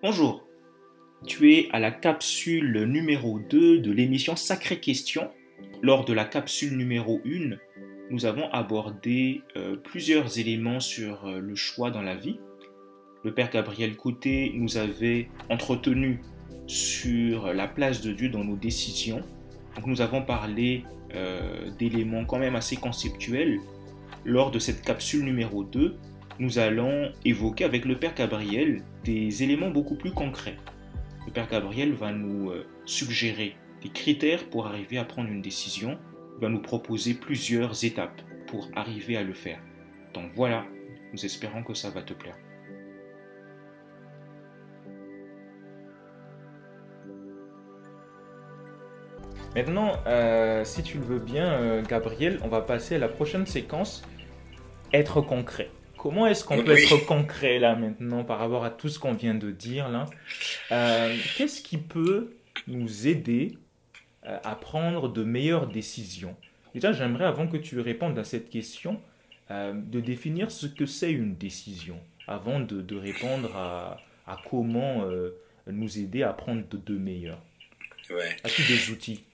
Bonjour, tu es à la capsule numéro 2 de l'émission Sacrée Question. Lors de la capsule numéro 1, nous avons abordé euh, plusieurs éléments sur euh, le choix dans la vie. Le Père Gabriel Côté nous avait entretenu sur la place de Dieu dans nos décisions. Donc nous avons parlé euh, d'éléments quand même assez conceptuels. Lors de cette capsule numéro 2, nous allons évoquer avec le Père Gabriel des éléments beaucoup plus concrets. Le Père Gabriel va nous euh, suggérer des critères pour arriver à prendre une décision, il va nous proposer plusieurs étapes pour arriver à le faire. Donc voilà, nous espérons que ça va te plaire. Maintenant, euh, si tu le veux bien, euh, Gabriel, on va passer à la prochaine séquence, être concret. Comment est-ce qu'on peut être concret là maintenant par rapport à tout ce qu'on vient de dire là? Euh, Qu'est-ce qui peut nous aider euh, à prendre de meilleures décisions? Déjà, j'aimerais avant que tu répondes à cette question, euh, de définir ce que c'est une décision avant de, répondre à, comment nous aider à prendre de, de meilleures. Ouais. As-tu des outils?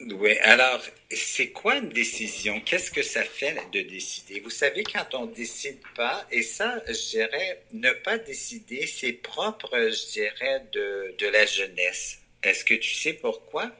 Oui, alors, c'est quoi une décision? Qu'est-ce que ça fait de décider? Vous savez, quand on décide pas, et ça, je dirais, ne pas décider, c'est propre, je dirais, de, de la jeunesse. Est-ce que tu sais pourquoi?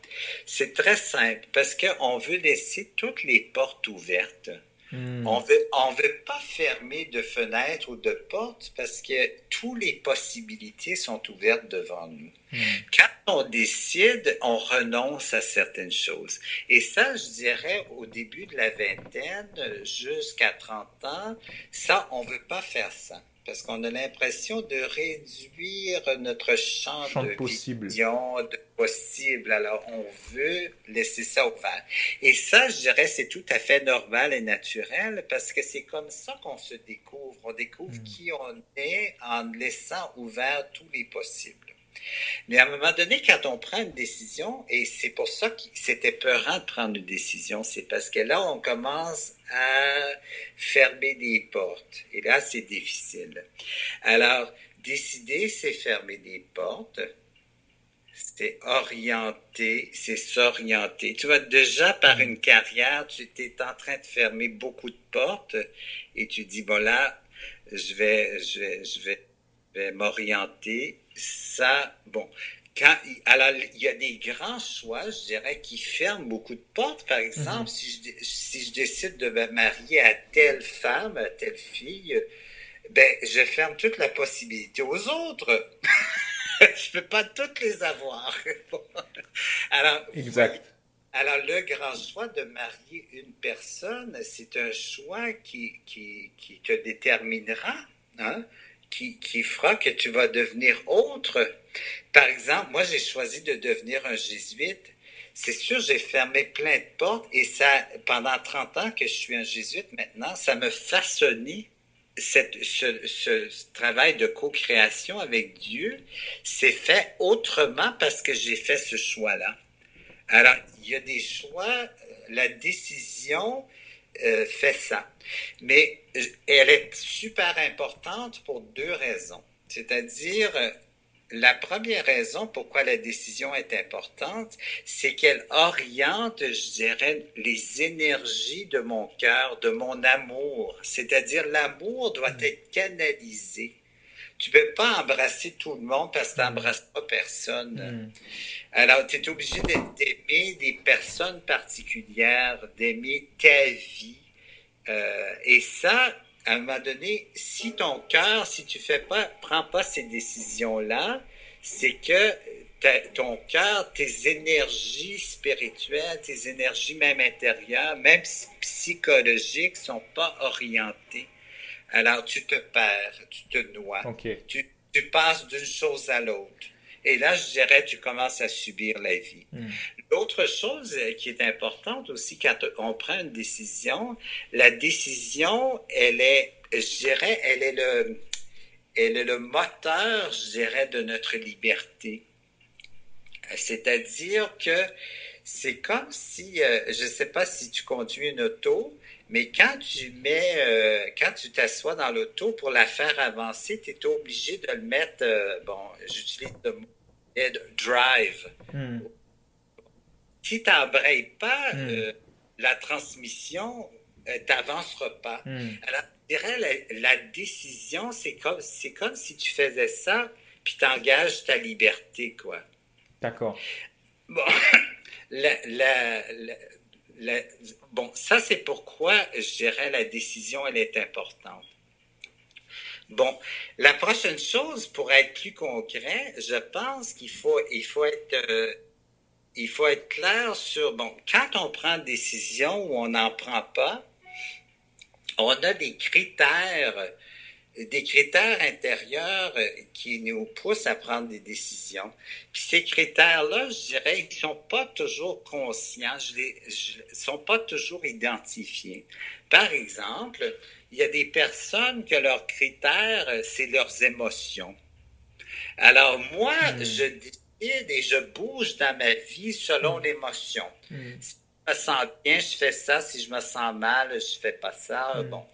C'est très simple, parce qu'on veut laisser toutes les portes ouvertes. Hmm. On veut, on veut pas fermer de fenêtres ou de portes parce que toutes les possibilités sont ouvertes devant nous. Hmm. Quand on décide, on renonce à certaines choses. Et ça, je dirais, au début de la vingtaine jusqu'à 30 ans, ça, on veut pas faire ça parce qu'on a l'impression de réduire notre champ, de possible. vision, de possible. Alors, on veut laisser ça ouvert. Et ça, je dirais, c'est tout à fait normal et naturel parce que c'est comme ça qu'on se découvre. On découvre hmm. qui on est en laissant ouvert tous les possibles. Mais à un moment donné, quand on prend une décision, et c'est pour ça que c'était peurant de prendre une décision, c'est parce que là, on commence à fermer des portes. Et là, c'est difficile. Alors, décider, c'est fermer des portes. C'est orienter, c'est s'orienter. Tu vois, déjà par une carrière, tu es en train de fermer beaucoup de portes et tu dis, bon là, je vais, je vais, je vais m'orienter ça, bon, quand, alors, il y a des grands choix, je dirais, qui ferment beaucoup de portes. Par exemple, mhm. si, je, si je décide de me marier à telle femme, à telle fille, ben, je ferme toute la possibilité aux autres. je peux pas toutes les avoir. alors, exact. Alors, le grand choix de marier une personne, c'est un choix qui, qui, qui te déterminera. Hein? Qui, qui fera que tu vas devenir autre. Par exemple, moi, j'ai choisi de devenir un jésuite. C'est sûr, j'ai fermé plein de portes et ça, pendant 30 ans que je suis un jésuite maintenant, ça me façonnait cette, ce, ce, travail de co-création avec Dieu s'est fait autrement parce que j'ai fait ce choix-là. Alors, il y a des choix, la décision, euh, fait ça. Mais euh, elle est super importante pour deux raisons. C'est-à-dire, euh, la première raison pourquoi la décision est importante, c'est qu'elle oriente, je dirais, les énergies de mon cœur, de mon amour. C'est-à-dire, l'amour doit mm. être canalisé. Tu peux pas embrasser tout le monde parce que tu n'embrasses pas personne. Mm. Alors, tu es obligé d'aimer des personnes particulières, d'aimer ta vie. Euh, et ça, à un moment donné, si ton cœur, si tu fais pas, prends pas ces décisions-là, c'est que ton cœur, tes énergies spirituelles, tes énergies même intérieures, même psychologiques, sont pas orientées. Alors, tu te perds, tu te noies. Tu, tu passes d'une chose à l'autre. Et là, je dirais, tu commences à subir la vie. Hmm. L'autre chose euh, qui est importante aussi quand on prend une décision, la décision, elle est, je dirais, elle est le, elle est le moteur, je dirais, de notre liberté. C'est-à-dire que c'est comme si, euh, je ne sais pas si tu conduis une auto, Mais quand tu mets, euh, quand tu t'assois dans l'auto pour la faire avancer, tu es obligé de le mettre, euh, bon, j'utilise le mot drive. Hmm. Si tu n'embrayes pas hmm. euh, la transmission, tu n'avanceras pas. Hmm. Alors, je dirais, la, décision, c'est comme, c'est comme si tu faisais ça, puis tu engages ta liberté, quoi. D'accord. Bon, la, bon, ça c'est pourquoi je dirais la décision, elle est importante. Bon, la prochaine chose, pour être plus concret, je pense qu'il faut, il faut être, euh, il faut être clair sur, bon, quand on prend une décision ou on n'en prend pas, on a des critères des critères intérieurs euh, qui nous poussent à prendre des décisions. Puis ces critères-là, je dirais, ils sont pas toujours conscients, je les, sont pas toujours identifiés. Par exemple, il y a des personnes que leurs critères, euh, c'est leurs émotions. Alors moi, hmm. je décide et je bouge dans ma vie selon hmm. l'émotion. Hmm me sens bien, je fais ça. Si je me sens mal, je fais pas ça. Hmm. Bon.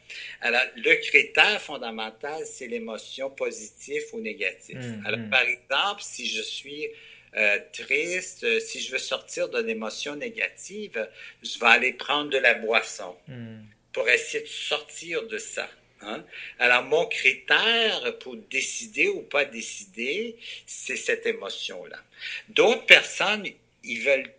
Alors, le critère fondamental, c'est l'émotion positive ou négative. Hmm, Alors, hmm. par exemple, si je suis euh, triste, euh, si je veux sortir d'une émotion négative, je vais aller prendre de la boisson pour essayer de sortir de ça. Hein. Alors, mon critère pour décider ou pas décider, c'est cette émotion-là. D'autres personnes, ils veulent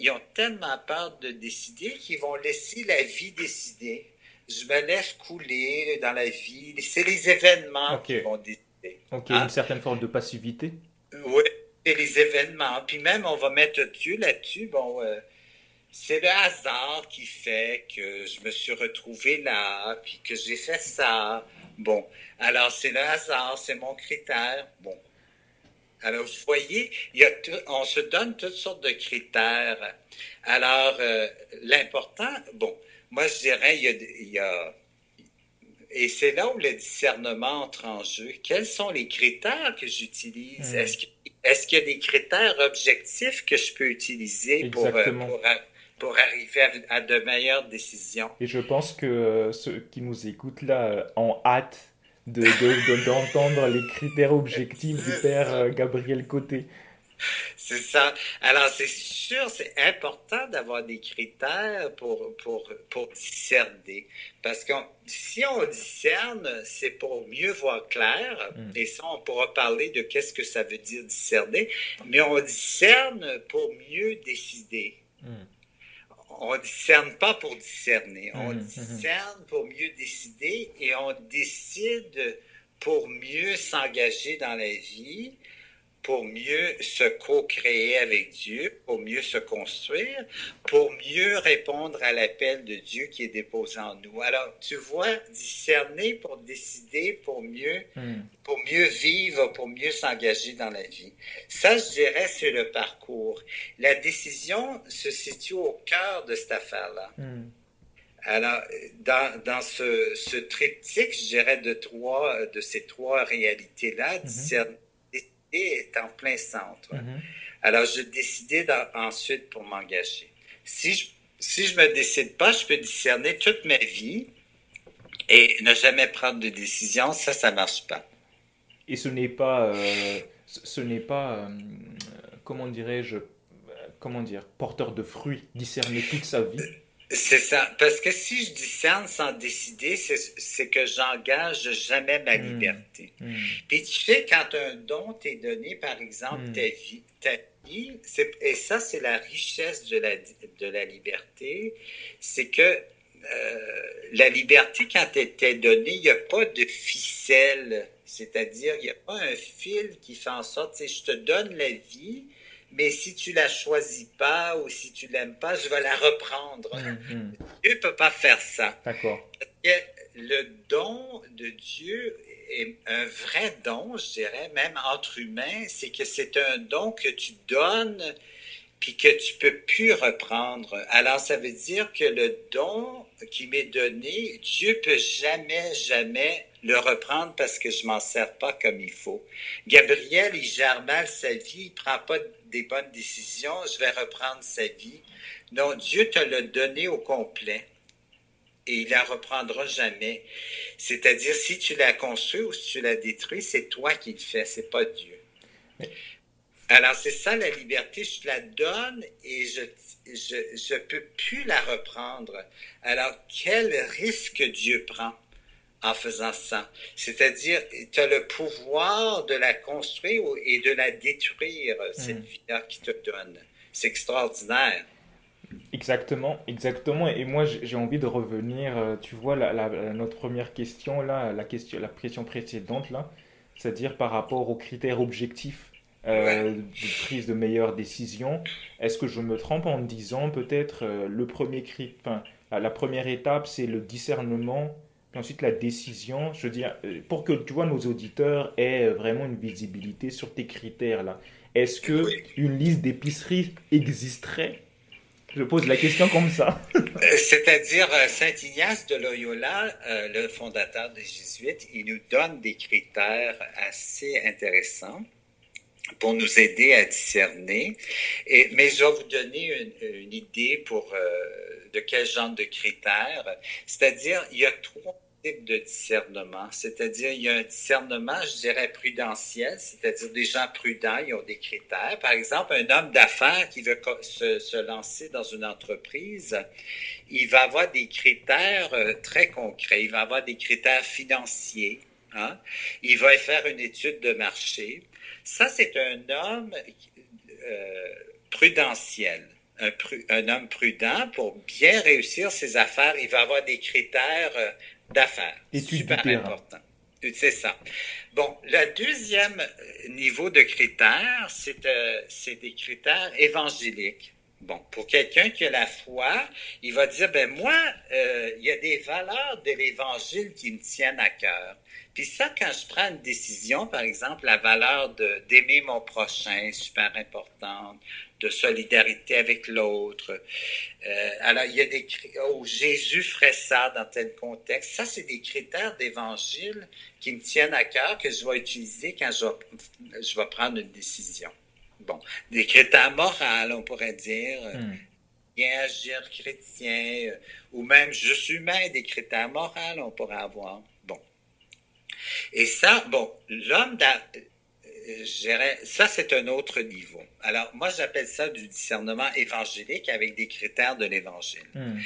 ils ont tellement peur de décider qu'ils vont laisser la vie décider. Je me laisse couler dans la vie. C'est les événements qui vont décider. Ok, une hein? certaine forme de passivité. Oui, c'est les événements. Puis même, on va mettre Dieu là-dessus. Bon, euh, c'est le hasard qui fait que je me suis retrouvé là, puis que j'ai fait ça. Bon, alors c'est le hasard, c'est mon critère. Bon, alors, vous voyez, on se donne toutes sortes de critères. Alors, euh, l'important, bon, moi, je dirais, il y a, et c'est là où le discernement entre en jeu. Quels sont les critères que j'utilise? Hmm. Est-ce qu'il y a des critères objectifs que je peux utiliser pour, euh, pour, arriver à, de meilleures décisions? Et je pense que euh, ceux qui nous écoutent là ont hâte d'entendre de, les critères objectifs du père euh, Gabriel Côté. C'est ça. Alors, c'est sûr, c'est important d'avoir des critères pour, pour, pour discerner. Parce que si on discerne, c'est pour mieux voir clair. Mm. Et ça, on pourra parler de qu'est-ce que ça veut dire discerner. Mais on discerne pour mieux décider. Mm on discerne pas pour discerner, on mhm, mhm. discerne pour mieux décider et on décide pour mieux s'engager dans la vie pour mieux se co-créer avec Dieu, pour mieux se construire, pour mieux répondre à l'appel de Dieu qui est déposé en nous. Alors, tu vois, discerner pour décider, pour mieux, hmm. pour mieux vivre, pour mieux s'engager dans la vie. Ça, je dirais, c'est le parcours. La décision se situe au cœur de cette affaire-là. Hmm. Alors, dans, dans ce, ce, triptyque, je dirais, de trois, de ces trois réalités-là, hmm. discerner, est en plein centre. Mhm. Alors, je décidais ensuite pour m'engager. Si je si je me décide pas, je peux discerner toute ma vie et ne jamais prendre de décision. Ça, ça marche pas. Et ce n'est pas, euh, ce n'est pas, euh, comment dirais-je, euh, comment dire, porteur de fruits, discerner toute sa vie? C'est ça. Parce que si je discerne sans décider, c'est que j'engage jamais ma hmm. liberté. Hmm. Puis tu sais, quand un don t'est donné, par exemple, hmm. ta vie, ta vie, et ça, c'est la richesse de la, de la liberté, c'est que euh, la liberté, quand elle t'est donnée, il n'y a pas de ficelle. C'est-à-dire, il n'y a pas un fil qui fait en sorte, je te donne la vie, mais si tu la choisis pas ou si tu l'aimes pas, je vais la reprendre. Hum, hum. Dieu ne peut pas faire ça. D'accord. Le don de Dieu est un vrai don, je dirais, même entre humains, c'est que c'est un don que tu donnes puis que tu peux plus reprendre. Alors, ça veut dire que le don qui m'est donné, Dieu peut jamais, jamais le reprendre parce que je m'en sers pas comme il faut. Gabriel, il gère mal sa vie, il prend pas des bonnes décisions, je vais reprendre sa vie. Non, Dieu te l'a donné au complet. et il la reprendra jamais. C'est-à-dire, si tu la construis ou si tu la détruis, c'est toi qui le fais, c'est pas Dieu. Alors, c'est ça la liberté, je la donne et je je, je peux plus la reprendre. Alors, quel risque Dieu prend? En faisant ça? C'est-à-dire, tu as le pouvoir de la construire et de la détruire, cette hmm. vie-là qui te donne. C'est extraordinaire. Exactement, exactement. Et moi, j'ai envie de revenir, euh, tu vois, la, notre première question, là, la question, la question précédente, là, c'est-à-dire par rapport aux critères objectifs euh, de prise de meilleures décisions. Est-ce que je me trompe en disant peut-être euh, le premier cri, enfin, la, première étape, c'est le discernement, puis ensuite la décision. Je veux dire, euh, pour que tu vois nos auditeurs aient vraiment une visibilité sur tes critères là. Est-ce que une liste d'épiceries existerait? Je pose la question comme ça. C'est-à-dire, Saint Ignace de Loyola, le fondateur des Jésuites, il nous donne des critères assez intéressants pour nous aider à discerner. Et, mais je vais vous donner une, une idée pour euh, de quel genre de critères. C'est-à-dire, il y a trois de discernement. C'est-à-dire, il y a un discernement, je dirais, prudentiel, c'est-à-dire des gens prudents, ils ont des critères. Par exemple, un homme d'affaires qui veut se, se, lancer dans une entreprise, il va avoir des critères euh, très concrets. Il va avoir des critères financiers. Hein? Il va faire une étude de marché. Ça, c'est un homme euh, prudentiel. Un, homme prudent, pour bien réussir ses affaires, il va avoir des critères euh, d'affaires. Super important. C'est ça. Bon, le deuxième niveau de critères, c'est euh, des critères évangéliques. Bon, pour quelqu'un qui a la foi, il va dire, ben moi, il y a des valeurs de l'Évangile qui me tiennent à cœur. Puis ça, quand je prends une décision, par exemple, la valeur d'aimer mon prochain, super importante, de solidarité avec l'autre. Euh, alors, il y a des oh, Jésus ferait ça dans tel contexte. Ça, c'est des critères d'évangile qui me tiennent à cœur que je vais utiliser quand je vais, je vais prendre une décision. Bon, des critères moraux, on pourrait dire. Euh, hmm. Bien agir chrétien, euh, ou même je suis humain, des critères moraux, on pourrait avoir. Et ça, bon, l'homme, ça c'est un autre niveau. Alors, moi j'appelle ça du discernement évangélique avec des critères de l'évangile. Hmm.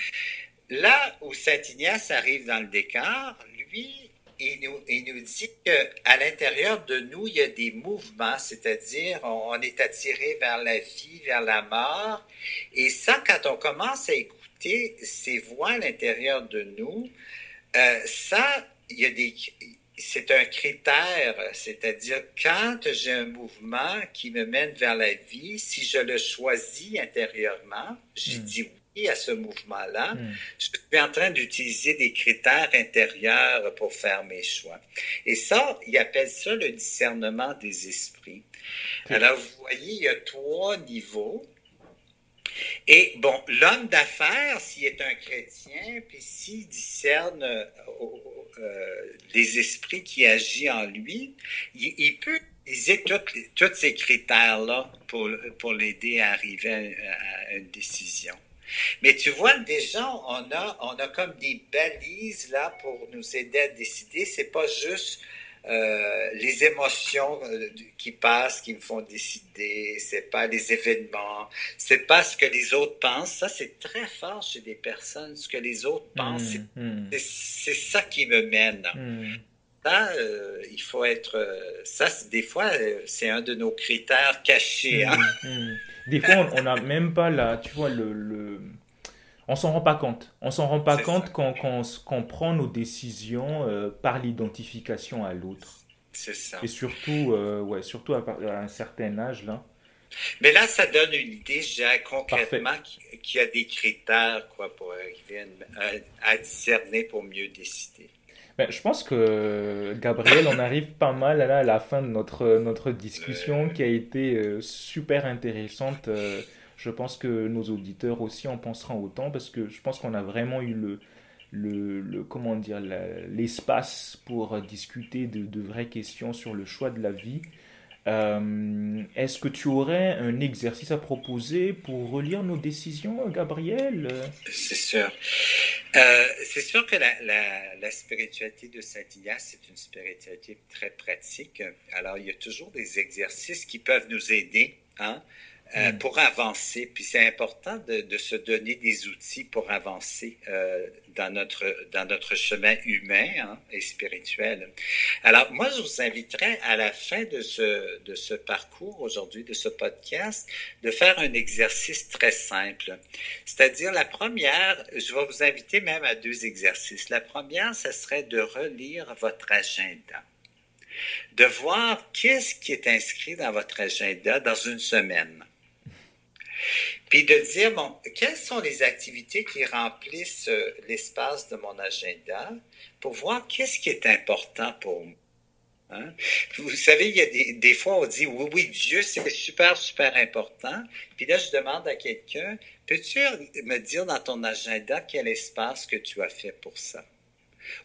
Là où Saint Ignace arrive dans le décor, lui, il nous, il nous dit qu'à l'intérieur de nous, il y a des mouvements, c'est-à-dire on, est attiré vers la vie, vers la mort. Et ça, quand on commence à écouter ces voix à l'intérieur de nous, euh, ça, il y a des, c'est un critère, c'est-à-dire quand j'ai un mouvement qui me mène vers la vie, si je le choisis intérieurement, j'ai hmm. dit oui à ce mouvement-là, hmm. je suis en train d'utiliser des critères intérieurs pour faire mes choix. Et ça, il appelle ça le discernement des esprits. Alors, vous voyez, il y a trois niveaux. Et bon, l'homme d'affaires, s'il est un chrétien, puis s'il discerne euh, euh, les esprits qui agissent en lui, il, peut utiliser tous ces critères-là pour, pour l'aider à arriver à, une décision. Mais tu vois, déjà, on a, on a comme des balises là pour nous aider à décider. C'est pas juste euh, les émotions euh, qui passent qui me font décider, c'est pas les événements, c'est pas ce que les autres pensent. Ça, c'est très fort chez des personnes. Ce que les autres mmh, pensent, mmh. c'est ça qui me mène. Mmh. Ça, euh, il faut être. ça, des fois, c'est un de nos critères cachés. Hein. Des fois, on n'a même pas la, tu vois, le on s'en rend pas compte. On s'en rend pas compte quand, on prend nos décisions euh, par l'identification à l'autre. C'est ça. Et surtout, euh, ouais, surtout à, un certain âge là. Mais là, ça donne une idée, dirais concrètement qu'il y a des critères quoi, pour arriver à, discerner pour mieux décider. Ben, je pense que Gabriel, on arrive pas mal à la fin de notre, notre discussion qui a été euh, super intéressante je pense que nos auditeurs aussi en penseront autant parce que je pense qu'on a vraiment eu le, le, comment dire l'espace pour discuter de, vraies questions sur le choix de la vie. Euh, est-ce que tu aurais un exercice à proposer pour relire nos décisions, Gabriel? C'est sûr. Euh, c'est sûr que la, la, spiritualité de Saint-Ignace, c'est une spiritualité très pratique. Alors, il y a toujours des exercices qui peuvent nous aider. Hein? Euh, mm. pour avancer. Puis c'est important de, de, se donner des outils pour avancer euh, dans, notre, dans notre chemin humain hein, et spirituel. Alors moi, je vous inviterais à la fin de ce, de ce parcours aujourd'hui, de ce podcast, de faire un exercice très simple. C'est-à-dire la première, je vais vous inviter même à deux exercices. La première, ce serait de relire votre agenda de voir qu'est-ce qui est inscrit dans votre agenda dans une semaine. Puis de dire, bon, quelles sont les activités qui remplissent euh, l'espace de mon agenda pour voir qu'est-ce qui est important pour moi. Hein? Vous savez, il y a des, des, fois, on dit, oui, oui, Dieu, c'est super, super important. Puis là, je demande à quelqu'un, peux-tu me dire dans ton agenda quel espace que tu as fait pour ça?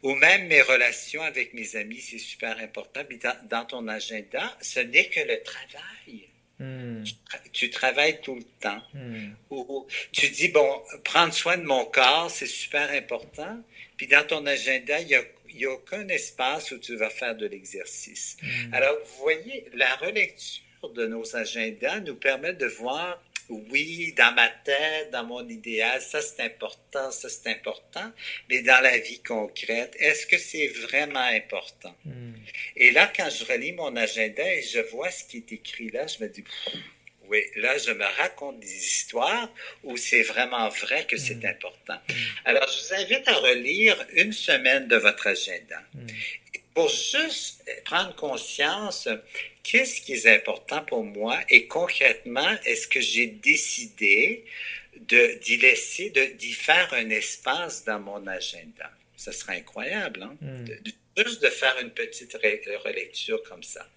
Ou même mes relations avec mes amis, c'est super important. Puis dans, dans ton agenda, ce n'est que le travail. Hmm. Tu, travailles tout le temps. Hmm. Ou, tu dis, bon, prendre soin de mon corps, c'est super important. Puis dans ton agenda, il n'y a, a, aucun espace où tu vas faire de l'exercice. Hmm. Alors, vous voyez, la relecture de nos agendas nous permet de voir oui, dans ma tête, dans mon idéal, ça c'est important, ça c'est important, mais dans la vie concrète, est-ce que c'est vraiment important? Hmm. Et là, quand je relis mon agenda et je vois ce qui est écrit là, je me dis, oui, là, je me raconte des histoires où c'est vraiment vrai que c'est hmm. important. Hmm. Alors, je vous invite à relire une semaine de votre agenda pour juste prendre conscience qu'est-ce qui est important pour moi et concrètement, est-ce que j'ai décidé de, d'y laisser, de, d'y faire un espace dans mon agenda? Ce serait incroyable, hein? Hmm. juste de faire une petite relecture comme ça.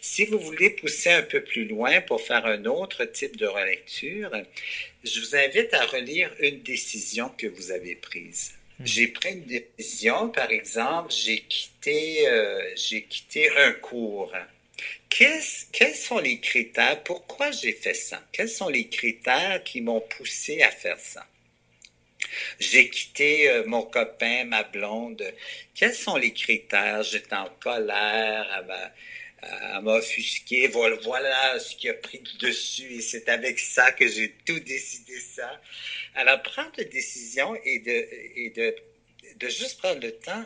Si vous voulez pousser un peu plus loin pour faire un autre type de relecture, je vous invite à relire une décision que vous avez prise. Hmm. J'ai pris une décision, par exemple, j'ai quitté, euh, j'ai quitté un cours quels sont les critères? Pourquoi j'ai fait ça? Quels sont les critères qui m'ont poussé à faire ça? J'ai quitté euh, mon copain, ma blonde. Quels sont les critères? J'étais en colère, elle m'a offusqué. Voilà, ce qui a pris dessus et c'est avec ça que j'ai tout décidé ça. Alors, prendre des décisions et de, et de, de juste prendre le temps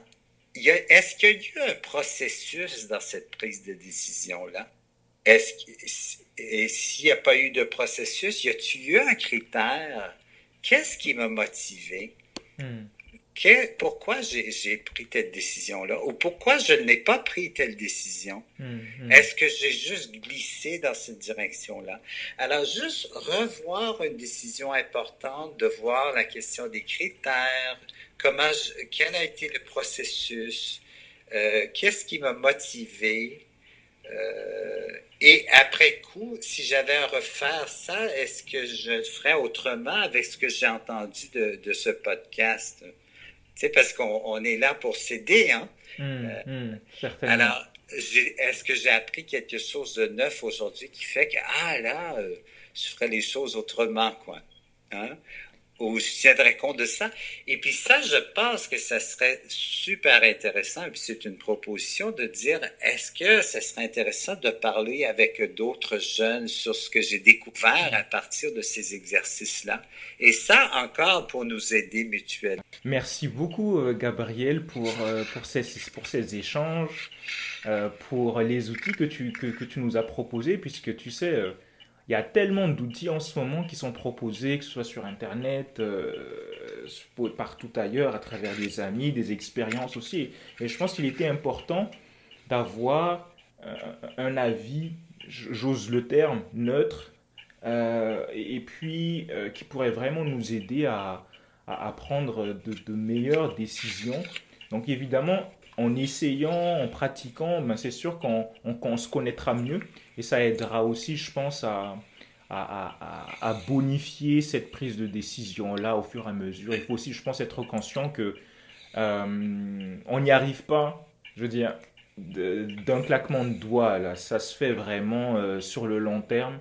est-ce qu'il y a eu un processus dans cette prise de décision-là? Est-ce et s'il n'y a pas eu de processus, y a-t-il eu un critère? Qu'est-ce qui m'a motivé? Pourquoi j'ai pris telle décision-là? Ou pourquoi je n'ai pas pris telle décision? Hmm, hmm. Est-ce que j'ai juste glissé dans cette direction-là? Alors, juste revoir une décision importante, de voir la question des critères, comment quel a été le processus, euh, qu'est-ce qui m'a motivé. Euh, et après coup, si j'avais à refaire ça, est-ce que je le ferais autrement avec ce que j'ai entendu de, de, ce podcast? Sais, parce qu'on est là pour s'aider, hein? Mmh, euh, mmh, alors, est-ce que j'ai appris quelque chose de neuf aujourd'hui qui fait que, ah là, je ferais les choses autrement, quoi? Hein? Ou je tiendrais compte de ça. Et puis ça, je pense que ça serait super intéressant, et puis c'est une proposition de dire, est-ce que ça serait intéressant de parler avec d'autres jeunes sur ce que j'ai découvert à partir de ces exercices-là? Et ça, encore, pour nous aider mutuellement. Merci beaucoup, euh, Gabriel, pour, euh, pour, ces, pour ces échanges, euh, pour les outils que tu, que tu nous as proposés, puisque tu sais il y a tellement d'outils en ce moment qui sont proposés, que ce soit sur Internet, euh, partout ailleurs, à travers des amis, des expériences aussi. Et je pense qu'il était important d'avoir euh, un avis, j'ose le terme, neutre, euh, et puis qui pourrait vraiment nous aider à, prendre de, de, meilleures décisions. Donc évidemment, en essayant, en pratiquant, ben c'est sûr qu'on se connaîtra mieux et ça aidera aussi, je pense, à, bonifier cette prise de décision-là au fur et à mesure. Il faut aussi, je pense, être conscient que euh, on n'y arrive pas, je veux dire, d'un claquement de doigts, là. Ça se fait vraiment euh, sur le long terme.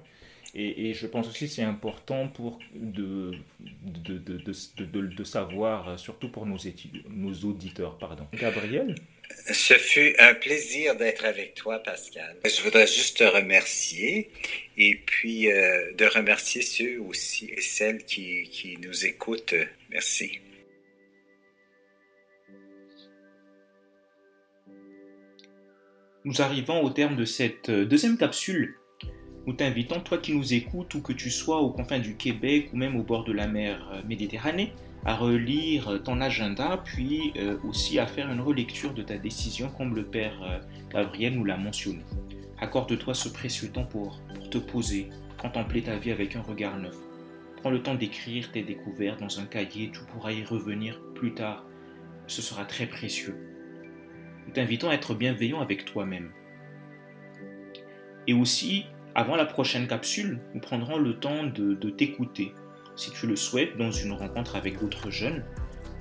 Et, je pense aussi que c'est important pour de, de, de, de, savoir, surtout pour nos, nos auditeurs. Pardon. Gabriel? Ce fut un plaisir d'être avec toi, Pascal. Je voudrais juste te remercier et puis euh, de remercier ceux aussi et celles qui, nous écoutent. Merci. Nous arrivons au terme de cette euh, deuxième capsule. Nous t'invitons, toi qui nous écoutes, ou que tu sois aux confins du Québec ou même au bord de la mer euh, Méditerranée, à relire ton agenda, puis euh, aussi à faire une relecture de ta décision, comme le Père Gabriel nous l'a mentionné. Accorde-toi ce précieux temps pour, pour te poser, contempler ta vie avec un regard neuf. Prends le temps d'écrire tes découvertes dans un cahier, tu pourras y revenir plus tard. Ce sera très précieux. Nous t'invitons à être bienveillant avec toi-même. Et aussi, avant la prochaine capsule, nous prendrons le temps de, t'écouter, si tu le souhaites, dans une rencontre avec d'autres jeunes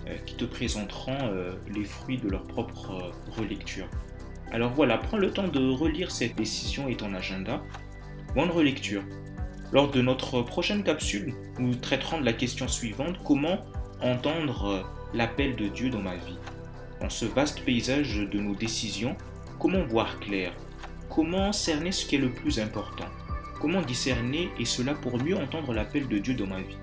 euh, qui te présenteront euh, les fruits de leur propre euh, relecture. Alors voilà, prends le temps de relire cette décision et ton agenda. Bonne relecture. Lors de notre prochaine capsule, nous traiterons de la question suivante, comment entendre l'appel de Dieu dans ma vie? Dans ce vaste paysage de nos décisions, comment voir clair? Comment cerner ce qui est le plus important? Comment discerner et cela pour mieux entendre l'appel de Dieu dans ma vie?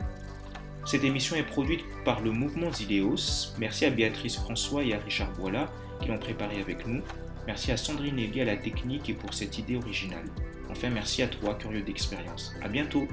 Cette émission est produite par le mouvement Zileos. Merci à Béatrice François et à Richard Boila qui l'ont préparé avec nous. Merci à Sandrine Elie à la technique et pour cette idée originale. Enfin, merci à toi, curieux d'expérience. À bientôt!